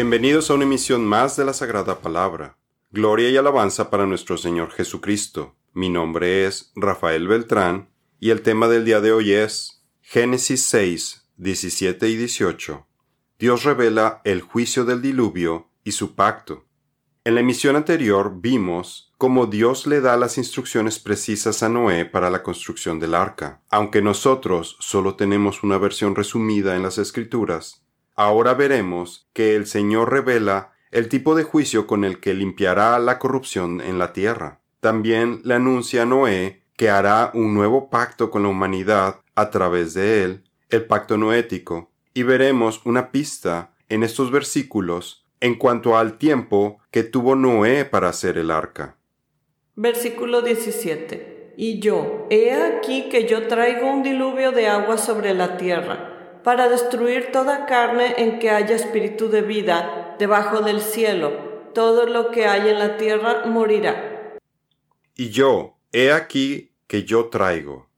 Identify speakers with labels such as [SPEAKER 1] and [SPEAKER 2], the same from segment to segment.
[SPEAKER 1] Bienvenidos a una emisión más de la Sagrada Palabra. Gloria y alabanza para nuestro Señor Jesucristo. Mi nombre es Rafael Beltrán y el tema del día de hoy es Génesis 6, 17 y 18. Dios revela el juicio del diluvio y su pacto. En la emisión anterior vimos cómo Dios le da las instrucciones precisas a Noé para la construcción del arca. Aunque nosotros solo tenemos una versión resumida en las Escrituras, ahora veremos que el Señor revela el tipo de juicio con el que limpiará la corrupción en la tierra. También le anuncia a Noé que hará un nuevo pacto con la humanidad a través de él, el pacto noético, y veremos una pista en estos versículos en cuanto al tiempo que tuvo Noé para hacer el arca.
[SPEAKER 2] Versículo 17. Y yo, he aquí que yo traigo un diluvio de agua sobre la tierra, para destruir toda carne en que haya espíritu de vida debajo del cielo. Todo lo que hay en la tierra morirá.
[SPEAKER 1] Y yo, he aquí que yo traigo.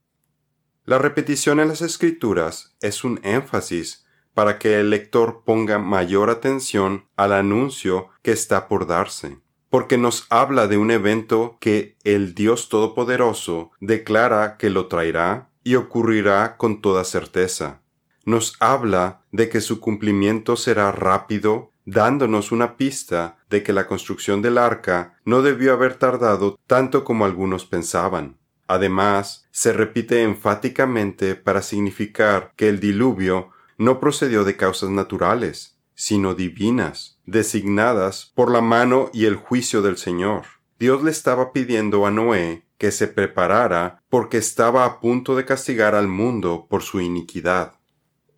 [SPEAKER 1] La repetición en las escrituras es un énfasis para que el lector ponga mayor atención al anuncio que está por darse, porque nos habla de un evento que el Dios Todopoderoso declara que lo traerá y ocurrirá con toda certeza. Nos habla de que su cumplimiento será rápido, dándonos una pista de que la construcción del arca no debió haber tardado tanto como algunos pensaban. Además, se repite enfáticamente para significar que el diluvio no procedió de causas naturales, sino divinas, designadas por la mano y el juicio del Señor. Dios le estaba pidiendo a Noé que se preparara porque estaba a punto de castigar al mundo por su iniquidad.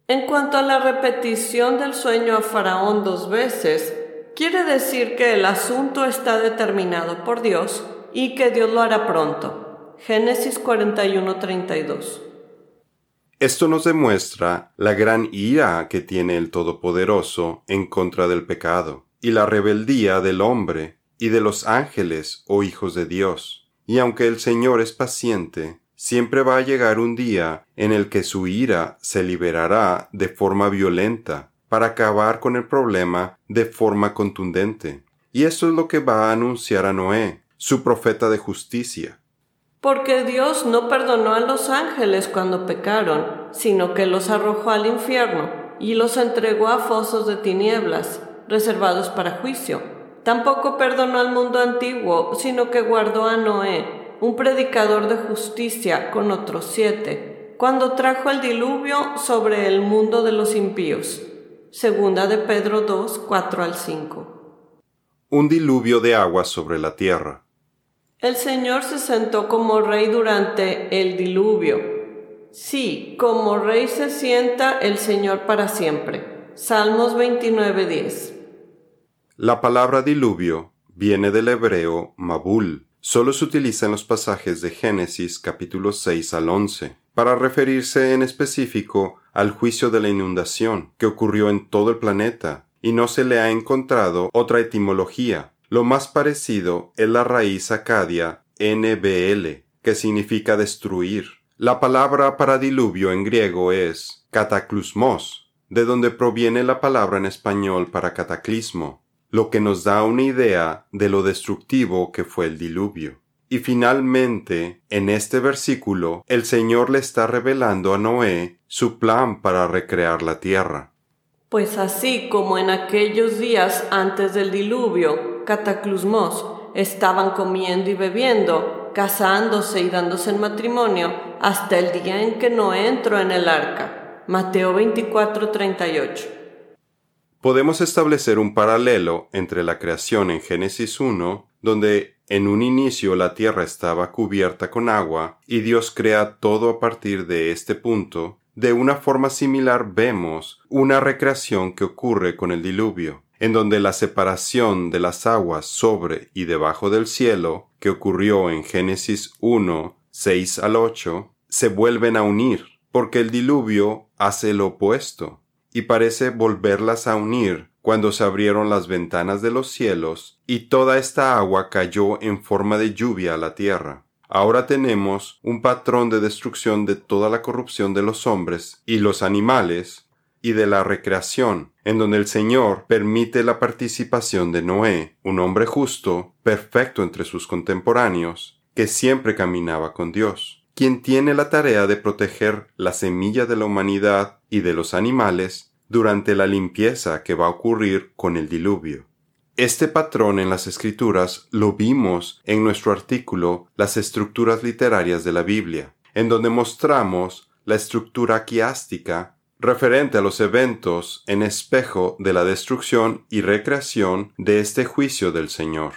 [SPEAKER 2] En cuanto a la repetición del sueño a Faraón dos veces, quiere decir que el asunto está determinado por Dios y que Dios lo hará pronto. Génesis 41:32
[SPEAKER 1] esto nos demuestra la gran ira que tiene el Todopoderoso en contra del pecado, y la rebeldía del hombre y de los ángeles o hijos de Dios. Y aunque el Señor es paciente, siempre va a llegar un día en el que su ira se liberará de forma violenta para acabar con el problema de forma contundente. Y esto es lo que va a anunciar a Noé, su profeta de justicia,
[SPEAKER 2] porque Dios no perdonó a los ángeles cuando pecaron, sino que los arrojó al infierno y los entregó a fosos de tinieblas, reservados para juicio. Tampoco perdonó al mundo antiguo, sino que guardó a Noé, un predicador de justicia, con otros siete, cuando trajo el diluvio sobre el mundo de los impíos. Segunda de Pedro 2, 4 al 5.
[SPEAKER 1] Un diluvio de agua sobre la tierra.
[SPEAKER 2] El Señor se sentó como rey durante el diluvio. Sí, como rey se sienta el Señor para siempre. Salmos 29:10.
[SPEAKER 1] La palabra diluvio viene del hebreo mabul. Solo se utiliza en los pasajes de Génesis capítulo 6 al 11 para referirse en específico al juicio de la inundación que ocurrió en todo el planeta y no se le ha encontrado otra etimología lo más parecido es la raíz acadia NBL, que significa destruir. La palabra para diluvio en griego es cataclusmos, de donde proviene la palabra en español para cataclismo, lo que nos da una idea de lo destructivo que fue el diluvio. Y finalmente, en este versículo, el Señor le está revelando a Noé su plan para recrear la tierra.
[SPEAKER 2] Pues así como en aquellos días antes del diluvio, cataclusmos, estaban comiendo y bebiendo, casándose y dándose en matrimonio, hasta el día en que no entró en el arca. Mateo 24:38.
[SPEAKER 1] Podemos establecer un paralelo entre la creación en Génesis 1, donde en un inicio la tierra estaba cubierta con agua, y Dios crea todo a partir de este punto, de una forma similar vemos una recreación que ocurre con el diluvio en donde la separación de las aguas sobre y debajo del cielo, que ocurrió en Génesis 1, 6 al 8, se vuelven a unir, porque el diluvio hace lo opuesto, y parece volverlas a unir cuando se abrieron las ventanas de los cielos y toda esta agua cayó en forma de lluvia a la tierra. Ahora tenemos un patrón de destrucción de toda la corrupción de los hombres y los animales y de la recreación, en donde el Señor permite la participación de Noé, un hombre justo, perfecto entre sus contemporáneos, que siempre caminaba con Dios, quien tiene la tarea de proteger la semilla de la humanidad y de los animales durante la limpieza que va a ocurrir con el diluvio. Este patrón en las escrituras lo vimos en nuestro artículo Las estructuras literarias de la Biblia, en donde mostramos la estructura quiástica referente a los eventos en espejo de la destrucción y recreación de este juicio del Señor.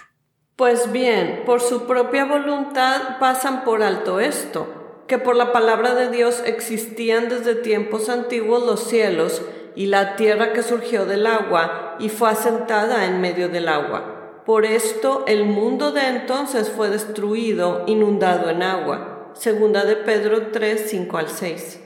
[SPEAKER 2] Pues bien, por su propia voluntad pasan por alto esto, que por la palabra de Dios existían desde tiempos antiguos los cielos, y la tierra que surgió del agua y fue asentada en medio del agua. Por esto el mundo de entonces fue destruido, inundado en agua. Segunda de Pedro 3, 5 al 6.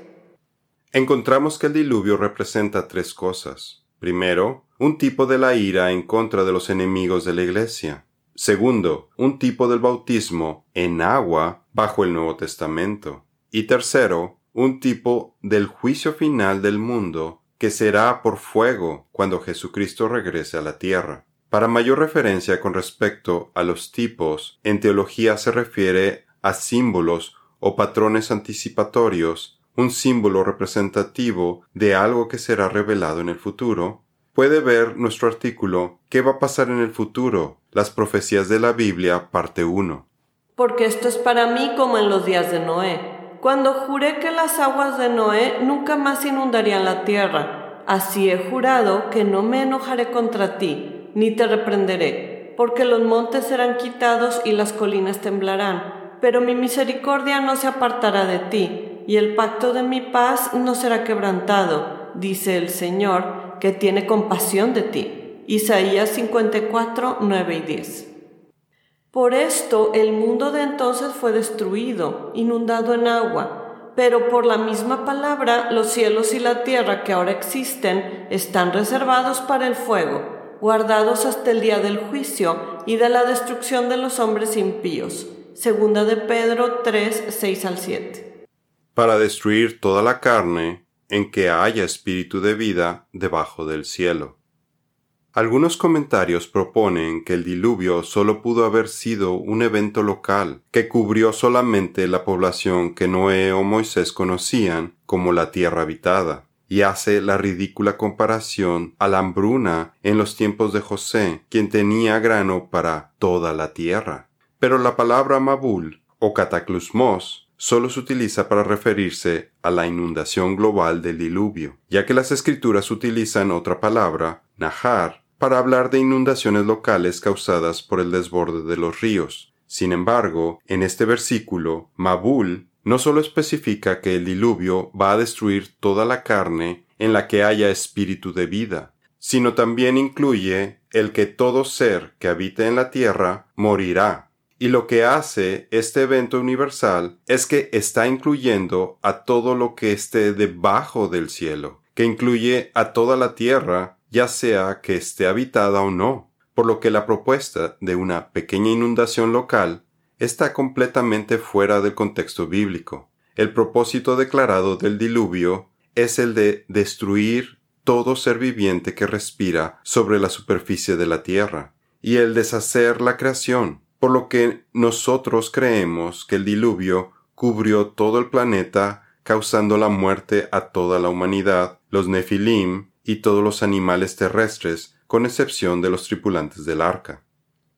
[SPEAKER 1] Encontramos que el diluvio representa tres cosas. Primero, un tipo de la ira en contra de los enemigos de la Iglesia. Segundo, un tipo del bautismo en agua bajo el Nuevo Testamento. Y tercero, un tipo del juicio final del mundo que será por fuego cuando Jesucristo regrese a la tierra. Para mayor referencia con respecto a los tipos, en teología se refiere a símbolos o patrones anticipatorios, un símbolo representativo de algo que será revelado en el futuro. Puede ver nuestro artículo ¿Qué va a pasar en el futuro? Las profecías de la Biblia, parte 1.
[SPEAKER 2] Porque esto es para mí como en los días de Noé cuando juré que las aguas de Noé nunca más inundarían la tierra. Así he jurado que no me enojaré contra ti, ni te reprenderé, porque los montes serán quitados y las colinas temblarán, pero mi misericordia no se apartará de ti, y el pacto de mi paz no será quebrantado, dice el Señor, que tiene compasión de ti. Isaías 54, 9 y 10. Por esto el mundo de entonces fue destruido, inundado en agua, pero por la misma palabra los cielos y la tierra que ahora existen están reservados para el fuego, guardados hasta el día del juicio y de la destrucción de los hombres impíos. Segunda de Pedro 3, 6 al 7.
[SPEAKER 1] Para destruir toda la carne en que haya espíritu de vida debajo del cielo. Algunos comentarios proponen que el diluvio solo pudo haber sido un evento local que cubrió solamente la población que Noé o Moisés conocían como la tierra habitada, y hace la ridícula comparación a la hambruna en los tiempos de José, quien tenía grano para toda la tierra. Pero la palabra Mabul o cataclusmos solo se utiliza para referirse a la inundación global del diluvio, ya que las escrituras utilizan otra palabra, Nahar, para hablar de inundaciones locales causadas por el desborde de los ríos. Sin embargo, en este versículo, Mabul no solo especifica que el diluvio va a destruir toda la carne en la que haya espíritu de vida, sino también incluye el que todo ser que habite en la tierra morirá. Y lo que hace este evento universal es que está incluyendo a todo lo que esté debajo del cielo, que incluye a toda la tierra ya sea que esté habitada o no, por lo que la propuesta de una pequeña inundación local está completamente fuera del contexto bíblico. El propósito declarado del diluvio es el de destruir todo ser viviente que respira sobre la superficie de la tierra, y el deshacer la creación, por lo que nosotros creemos que el diluvio cubrió todo el planeta causando la muerte a toda la humanidad, los Nefilim, y todos los animales terrestres, con excepción de los tripulantes del arca.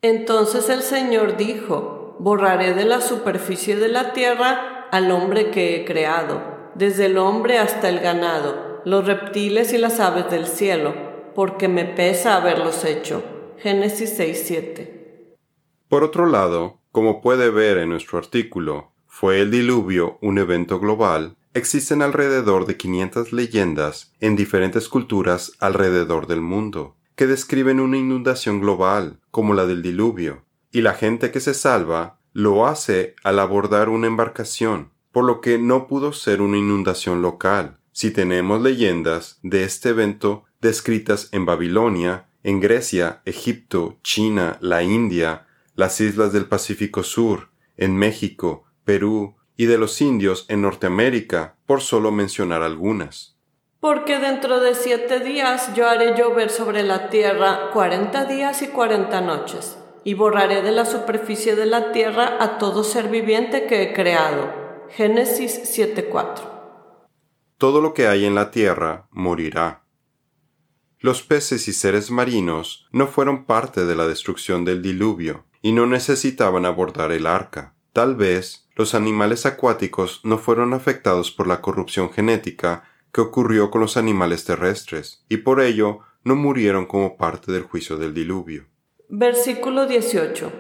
[SPEAKER 2] Entonces el Señor dijo, borraré de la superficie de la tierra al hombre que he creado, desde el hombre hasta el ganado, los reptiles y las aves del cielo, porque me pesa haberlos hecho. Génesis 6:7.
[SPEAKER 1] Por otro lado, como puede ver en nuestro artículo, ¿fue el diluvio un evento global. Existen alrededor de 500 leyendas en diferentes culturas alrededor del mundo, que describen una inundación global, como la del diluvio, y la gente que se salva lo hace al abordar una embarcación, por lo que no pudo ser una inundación local, si tenemos leyendas de este evento descritas en Babilonia, en Grecia, Egipto, China, la India, las islas del Pacífico Sur, en México, Perú, y de los indios en Norteamérica, por solo mencionar algunas.
[SPEAKER 2] Porque dentro de siete días yo haré llover sobre la tierra cuarenta días y cuarenta noches, y borraré de la superficie de la tierra a todo ser viviente que he creado. Génesis 7:4
[SPEAKER 1] Todo lo que hay en la tierra morirá. Los peces y seres marinos no fueron parte de la destrucción del diluvio, y no necesitaban abordar el arca. Tal vez los animales acuáticos no fueron afectados por la corrupción genética que ocurrió con los animales terrestres, y por ello no murieron como parte del juicio del diluvio.
[SPEAKER 2] Versículo 18.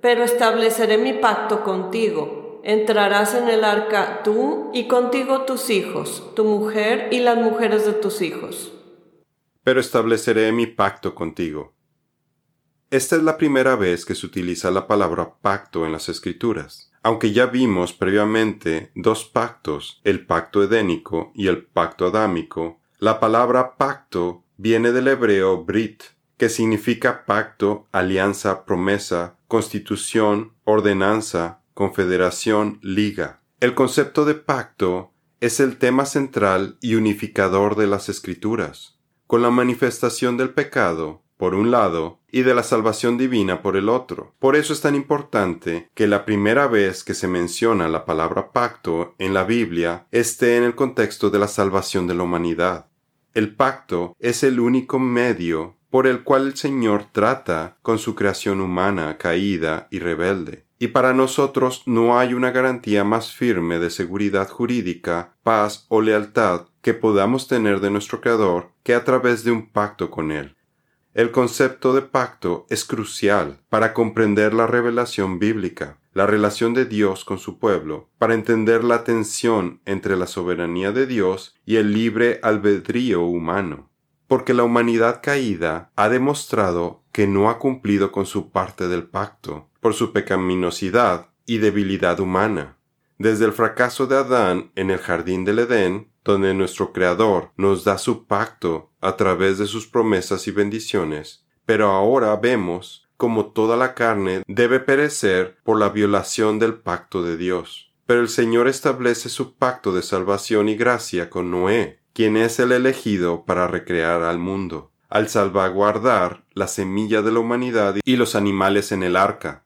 [SPEAKER 2] Pero estableceré mi pacto contigo. Entrarás en el arca tú y contigo tus hijos, tu mujer y las mujeres de tus hijos.
[SPEAKER 1] Pero estableceré mi pacto contigo. Esta es la primera vez que se utiliza la palabra pacto en las escrituras. Aunque ya vimos previamente dos pactos, el pacto edénico y el pacto adámico, la palabra pacto viene del hebreo brit, que significa pacto, alianza, promesa, constitución, ordenanza, confederación, liga. El concepto de pacto es el tema central y unificador de las escrituras. Con la manifestación del pecado, por un lado, y de la salvación divina por el otro. Por eso es tan importante que la primera vez que se menciona la palabra pacto en la Biblia esté en el contexto de la salvación de la humanidad. El pacto es el único medio por el cual el Señor trata con su creación humana caída y rebelde. Y para nosotros no hay una garantía más firme de seguridad jurídica, paz o lealtad que podamos tener de nuestro Creador que a través de un pacto con Él. El concepto de pacto es crucial para comprender la revelación bíblica, la relación de Dios con su pueblo, para entender la tensión entre la soberanía de Dios y el libre albedrío humano. Porque la humanidad caída ha demostrado que no ha cumplido con su parte del pacto, por su pecaminosidad y debilidad humana. Desde el fracaso de Adán en el jardín del Edén, donde nuestro Creador nos da su pacto a través de sus promesas y bendiciones, pero ahora vemos como toda la carne debe perecer por la violación del pacto de Dios. Pero el Señor establece su pacto de salvación y gracia con Noé, quien es el elegido para recrear al mundo, al salvaguardar la semilla de la humanidad y los animales en el arca.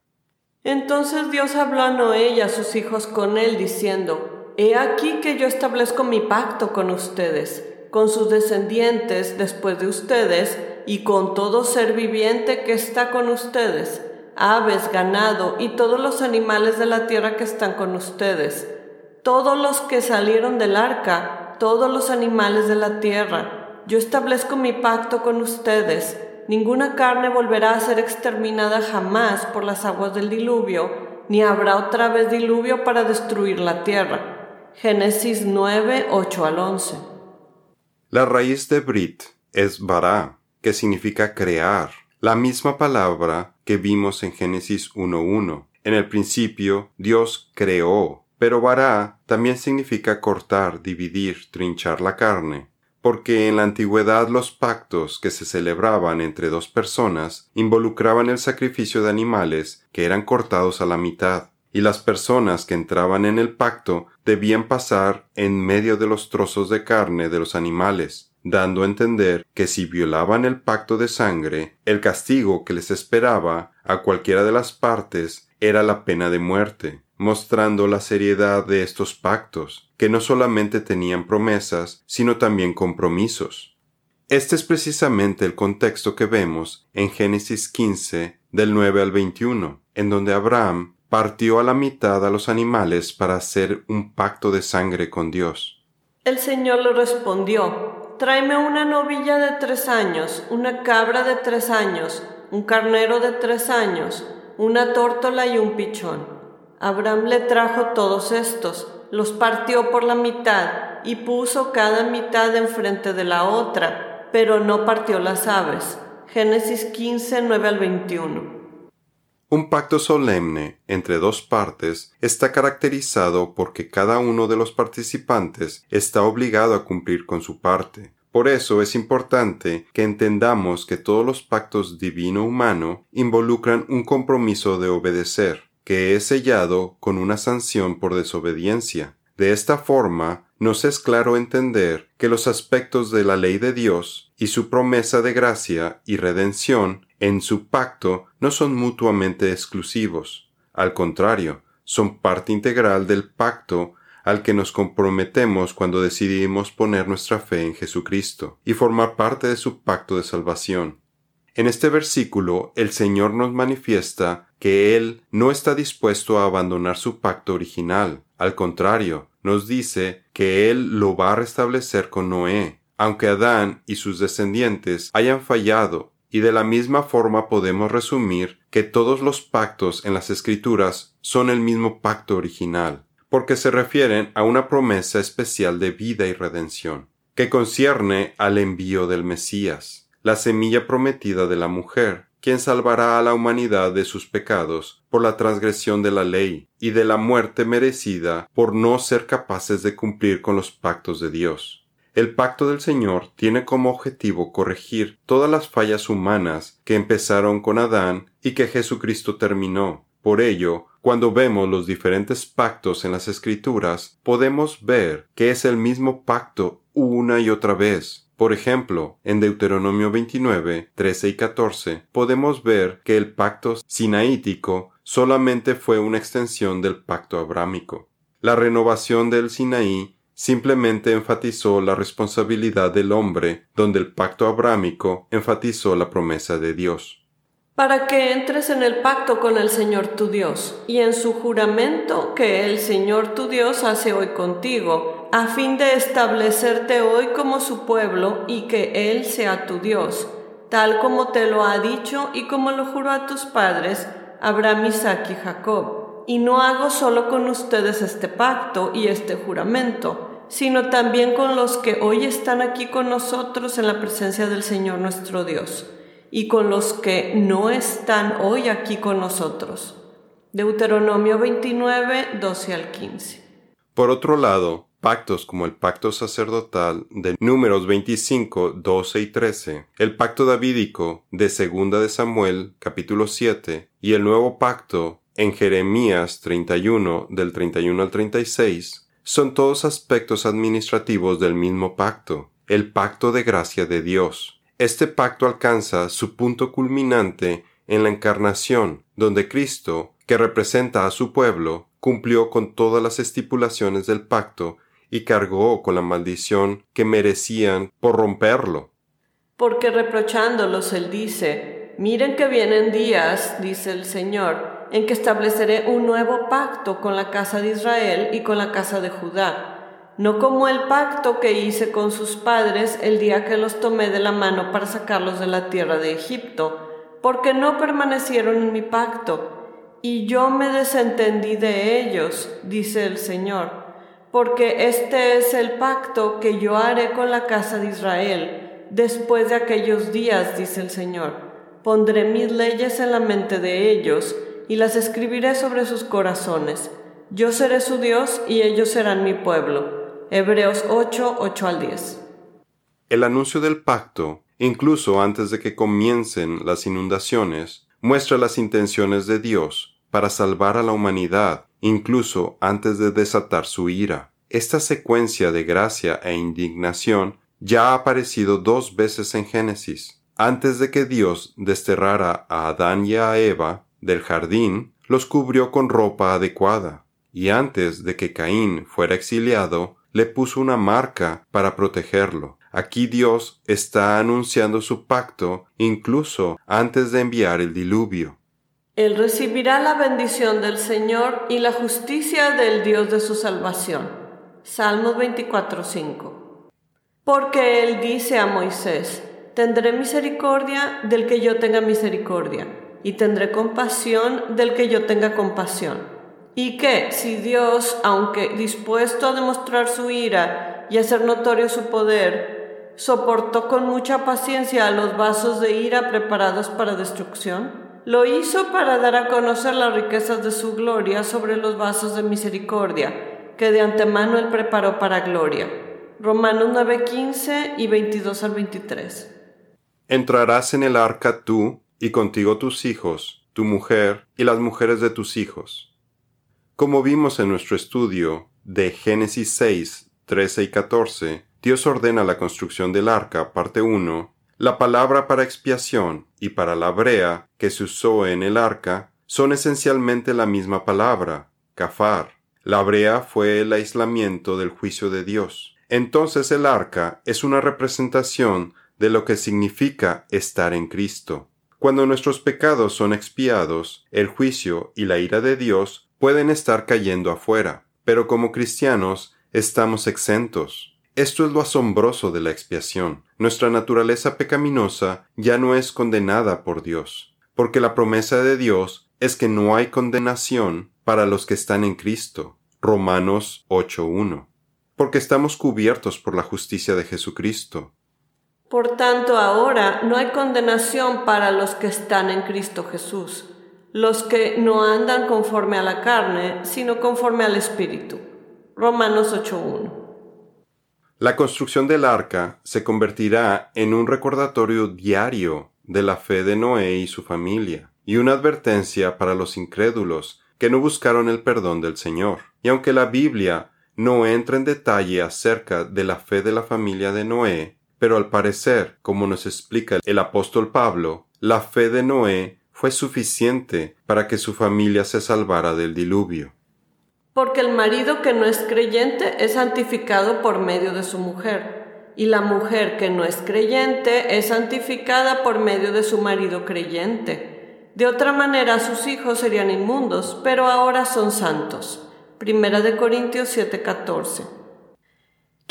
[SPEAKER 2] Entonces Dios habló a Noé y a sus hijos con él, diciendo, He aquí que yo establezco mi pacto con ustedes, con sus descendientes después de ustedes, y con todo ser viviente que está con ustedes, aves, ganado y todos los animales de la tierra que están con ustedes, todos los que salieron del arca, todos los animales de la tierra. Yo establezco mi pacto con ustedes. Ninguna carne volverá a ser exterminada jamás por las aguas del diluvio, ni habrá otra vez diluvio para destruir la tierra Génesis 9, 8 al 11.
[SPEAKER 1] La raíz de Brit es bara, que significa crear, la misma palabra que vimos en Génesis 1.1. En el principio Dios creó, pero bara también significa cortar, dividir, trinchar la carne, porque en la antigüedad los pactos que se celebraban entre dos personas involucraban el sacrificio de animales que eran cortados a la mitad y las personas que entraban en el pacto debían pasar en medio de los trozos de carne de los animales, dando a entender que si violaban el pacto de sangre, el castigo que les esperaba a cualquiera de las partes era la pena de muerte, mostrando la seriedad de estos pactos, que no solamente tenían promesas, sino también compromisos. Este es precisamente el contexto que vemos en Génesis 15 del 9 al 21, en donde Abraham partió a la mitad a los animales para hacer un pacto de sangre con Dios.
[SPEAKER 2] El Señor le respondió, Tráeme una novilla de tres años, una cabra de tres años, un carnero de tres años, una tórtola y un pichón. Abraham le trajo todos estos, los partió por la mitad y puso cada mitad enfrente de la otra, pero no partió las aves. Génesis 15, 9 al 21.
[SPEAKER 1] Un pacto solemne entre dos partes está caracterizado porque cada uno de los participantes está obligado a cumplir con su parte. Por eso es importante que entendamos que todos los pactos divino-humano involucran un compromiso de obedecer, que es sellado con una sanción por desobediencia. De esta forma, nos es claro entender que los aspectos de la ley de Dios y su promesa de gracia y redención en su pacto no son mutuamente exclusivos. Al contrario, son parte integral del pacto al que nos comprometemos cuando decidimos poner nuestra fe en Jesucristo y formar parte de su pacto de salvación. En este versículo el Señor nos manifiesta que Él no está dispuesto a abandonar su pacto original. Al contrario, nos dice que Él lo va a restablecer con Noé, aunque Adán y sus descendientes hayan fallado, y de la misma forma podemos resumir que todos los pactos en las Escrituras son el mismo pacto original, porque se refieren a una promesa especial de vida y redención, que concierne al envío del Mesías, la semilla prometida de la mujer, quien salvará a la humanidad de sus pecados por la transgresión de la ley y de la muerte merecida por no ser capaces de cumplir con los pactos de Dios. El pacto del Señor tiene como objetivo corregir todas las fallas humanas que empezaron con Adán y que Jesucristo terminó. Por ello, cuando vemos los diferentes pactos en las Escrituras, podemos ver que es el mismo pacto una y otra vez, por ejemplo, en Deuteronomio 29, 13 y 14 podemos ver que el pacto sinaítico solamente fue una extensión del pacto abrámico. La renovación del Sinaí simplemente enfatizó la responsabilidad del hombre, donde el pacto abrámico enfatizó la promesa de Dios
[SPEAKER 2] para que entres en el pacto con el Señor tu Dios y en su juramento que el Señor tu Dios hace hoy contigo, a fin de establecerte hoy como su pueblo y que Él sea tu Dios, tal como te lo ha dicho y como lo juró a tus padres, Abraham, Isaac y Jacob. Y no hago solo con ustedes este pacto y este juramento, sino también con los que hoy están aquí con nosotros en la presencia del Señor nuestro Dios y con los que no están hoy aquí con nosotros. Deuteronomio 29, 12 al 15.
[SPEAKER 1] Por otro lado, pactos como el pacto sacerdotal de números 25, 12 y 13, el pacto davídico de segunda de Samuel capítulo 7 y el nuevo pacto en Jeremías 31 del 31 al 36 son todos aspectos administrativos del mismo pacto, el pacto de gracia de Dios, este pacto alcanza su punto culminante en la encarnación, donde Cristo, que representa a su pueblo, cumplió con todas las estipulaciones del pacto y cargó con la maldición que merecían por romperlo.
[SPEAKER 2] Porque reprochándolos él dice, miren que vienen días, dice el Señor, en que estableceré un nuevo pacto con la casa de Israel y con la casa de Judá. No como el pacto que hice con sus padres el día que los tomé de la mano para sacarlos de la tierra de Egipto, porque no permanecieron en mi pacto, y yo me desentendí de ellos, dice el Señor, porque este es el pacto que yo haré con la casa de Israel, después de aquellos días, dice el Señor. Pondré mis leyes en la mente de ellos, y las escribiré sobre sus corazones. Yo seré su Dios, y ellos serán mi pueblo Hebreos 8, 8 al 10.
[SPEAKER 1] El anuncio del pacto, incluso antes de que comiencen las inundaciones, muestra las intenciones de Dios para salvar a la humanidad, incluso antes de desatar su ira. Esta secuencia de gracia e indignación ya ha aparecido dos veces en Génesis. Antes de que Dios desterrara a Adán y a Eva del jardín, los cubrió con ropa adecuada, y antes de que Caín fuera exiliado, le puso una marca para protegerlo. Aquí Dios está anunciando su pacto incluso antes de enviar el diluvio.
[SPEAKER 2] Él recibirá la bendición del Señor y la justicia del Dios de su salvación. Salmos 24:5. Porque Él dice a Moisés, tendré misericordia del que yo tenga misericordia, y tendré compasión del que yo tenga compasión. Y que si Dios, aunque dispuesto a demostrar su ira y hacer notorio su poder, soportó con mucha paciencia a los vasos de ira preparados para destrucción, lo hizo para dar a conocer las riquezas de su gloria sobre los vasos de misericordia, que de antemano él preparó para gloria. Romanos 9:15 y 22 al 23.
[SPEAKER 1] Entrarás en el arca tú y contigo tus hijos, tu mujer y las mujeres de tus hijos como vimos en nuestro estudio, de Génesis 6, 13 y 14, Dios ordena la construcción del arca, parte 1, la palabra para expiación y para la brea que se usó en el arca son esencialmente la misma palabra, kafar. La brea fue el aislamiento del juicio de Dios. Entonces el arca es una representación de lo que significa estar en Cristo. Cuando nuestros pecados son expiados, el juicio y la ira de Dios pueden estar cayendo afuera, pero como cristianos estamos exentos. Esto es lo asombroso de la expiación. Nuestra naturaleza pecaminosa ya no es condenada por Dios, porque la promesa de Dios es que no hay condenación para los que están en Cristo. Romanos 8.1. Porque estamos cubiertos por la justicia de Jesucristo.
[SPEAKER 2] Por tanto, ahora no hay condenación para los que están en Cristo Jesús, los que no andan conforme a la carne, sino conforme al Espíritu. Romanos 8.1.
[SPEAKER 1] La construcción del arca se convertirá en un recordatorio diario de la fe de Noé y su familia, y una advertencia para los incrédulos que no buscaron el perdón del Señor. Y aunque la Biblia no entra en detalle acerca de la fe de la familia de Noé, pero al parecer, como nos explica el apóstol Pablo, la fe de Noé fue suficiente para que su familia se salvara del diluvio.
[SPEAKER 2] Porque el marido que no es creyente es santificado por medio de su mujer, y la mujer que no es creyente es santificada por medio de su marido creyente. De otra manera sus hijos serían inmundos, pero ahora son santos. Primera de Corintios 7:14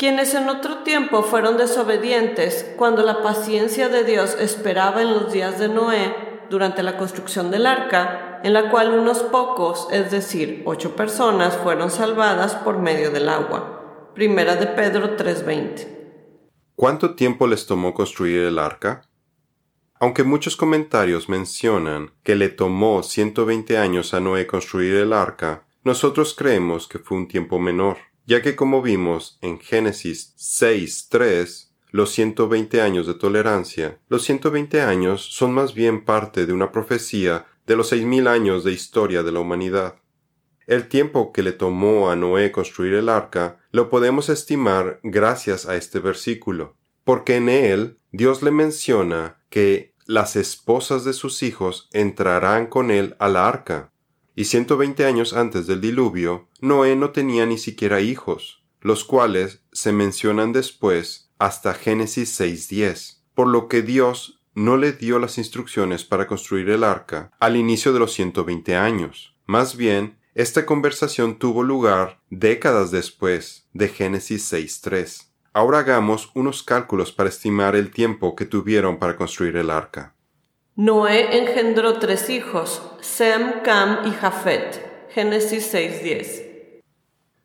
[SPEAKER 2] quienes en otro tiempo fueron desobedientes cuando la paciencia de Dios esperaba en los días de Noé durante la construcción del arca, en la cual unos pocos, es decir, ocho personas, fueron salvadas por medio del agua. Primera de Pedro 3:20.
[SPEAKER 1] ¿Cuánto tiempo les tomó construir el arca? Aunque muchos comentarios mencionan que le tomó 120 años a Noé construir el arca, nosotros creemos que fue un tiempo menor ya que como vimos en Génesis 6.3, los 120 años de tolerancia, los 120 años son más bien parte de una profecía de los 6.000 años de historia de la humanidad. El tiempo que le tomó a Noé construir el arca lo podemos estimar gracias a este versículo, porque en él Dios le menciona que las esposas de sus hijos entrarán con él a la arca, y ciento veinte años antes del diluvio, Noé no tenía ni siquiera hijos, los cuales se mencionan después hasta Génesis 6.10, por lo que Dios no le dio las instrucciones para construir el arca al inicio de los ciento veinte años. Más bien, esta conversación tuvo lugar décadas después de Génesis 6.3. Ahora hagamos unos cálculos para estimar el tiempo que tuvieron para construir el arca.
[SPEAKER 2] Noé engendró tres hijos, Sem, Cam y Jafet. Génesis 6:10.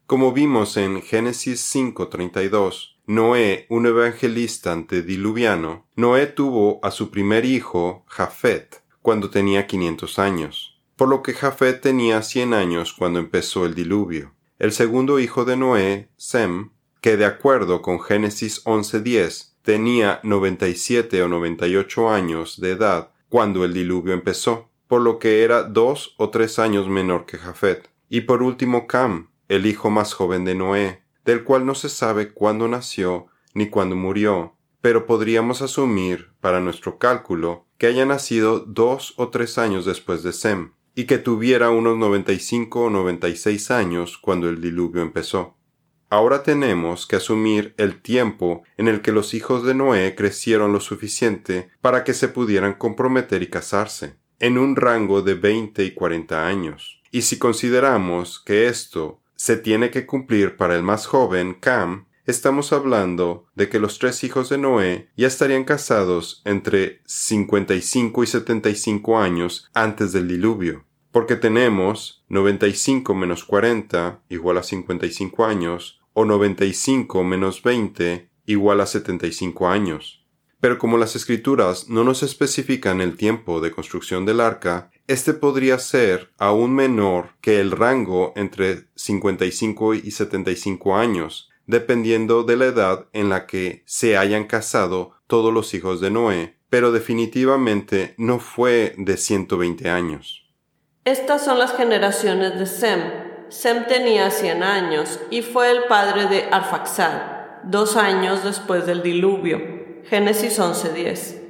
[SPEAKER 1] Como vimos en Génesis 5:32, Noé, un evangelista antediluviano, Noé tuvo a su primer hijo, Jafet, cuando tenía 500 años, por lo que Jafet tenía 100 años cuando empezó el diluvio. El segundo hijo de Noé, Sem, que de acuerdo con Génesis 11:10 tenía 97 o 98 años de edad cuando el diluvio empezó, por lo que era dos o tres años menor que Jafet. Y por último Cam, el hijo más joven de Noé, del cual no se sabe cuándo nació ni cuándo murió, pero podríamos asumir, para nuestro cálculo, que haya nacido dos o tres años después de Sem, y que tuviera unos 95 o 96 años cuando el diluvio empezó. Ahora tenemos que asumir el tiempo en el que los hijos de Noé crecieron lo suficiente para que se pudieran comprometer y casarse, en un rango de 20 y 40 años. Y si consideramos que esto se tiene que cumplir para el más joven, Cam, estamos hablando de que los tres hijos de Noé ya estarían casados entre 55 y 75 años antes del diluvio porque tenemos 95 menos 40 igual a 55 años, o 95 menos 20 igual a 75 años. Pero como las escrituras no nos especifican el tiempo de construcción del arca, este podría ser aún menor que el rango entre 55 y 75 años, dependiendo de la edad en la que se hayan casado todos los hijos de Noé, pero definitivamente no fue de 120 años.
[SPEAKER 2] Estas son las generaciones de Sem, Sem tenía cien años y fue el padre de Arfaxad, dos años después del diluvio. Génesis 11:10.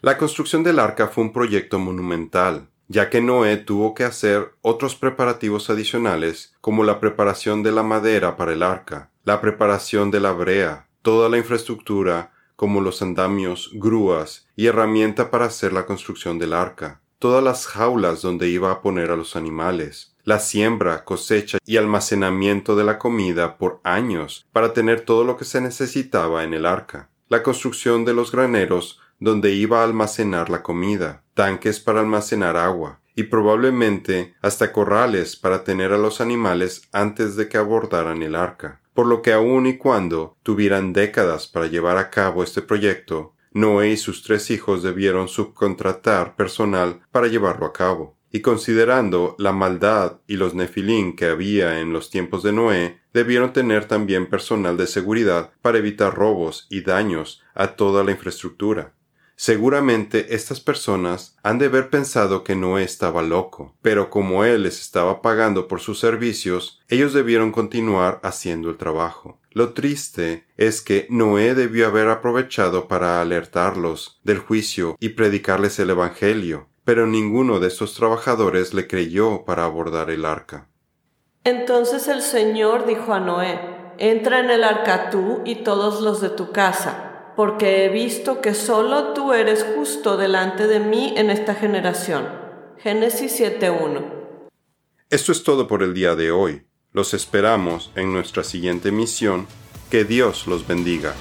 [SPEAKER 1] La construcción del arca fue un proyecto monumental, ya que Noé tuvo que hacer otros preparativos adicionales como la preparación de la madera para el arca, la preparación de la brea, toda la infraestructura como los andamios, grúas y herramienta para hacer la construcción del arca, todas las jaulas donde iba a poner a los animales, la siembra, cosecha y almacenamiento de la comida por años para tener todo lo que se necesitaba en el arca, la construcción de los graneros donde iba a almacenar la comida, tanques para almacenar agua, y probablemente hasta corrales para tener a los animales antes de que abordaran el arca. Por lo que aun y cuando tuvieran décadas para llevar a cabo este proyecto, Noé y sus tres hijos debieron subcontratar personal para llevarlo a cabo. Y considerando la maldad y los nefilín que había en los tiempos de Noé, debieron tener también personal de seguridad para evitar robos y daños a toda la infraestructura. Seguramente estas personas han de haber pensado que Noé estaba loco, pero como él les estaba pagando por sus servicios, ellos debieron continuar haciendo el trabajo. Lo triste es que Noé debió haber aprovechado para alertarlos del juicio y predicarles el Evangelio, pero ninguno de estos trabajadores le creyó para abordar el arca.
[SPEAKER 2] Entonces el Señor dijo a Noé, Entra en el arca tú y todos los de tu casa porque he visto que solo tú eres justo delante de mí en esta generación. Génesis 7.1.
[SPEAKER 1] Esto es todo por el día de hoy. Los esperamos en nuestra siguiente misión. Que Dios los bendiga.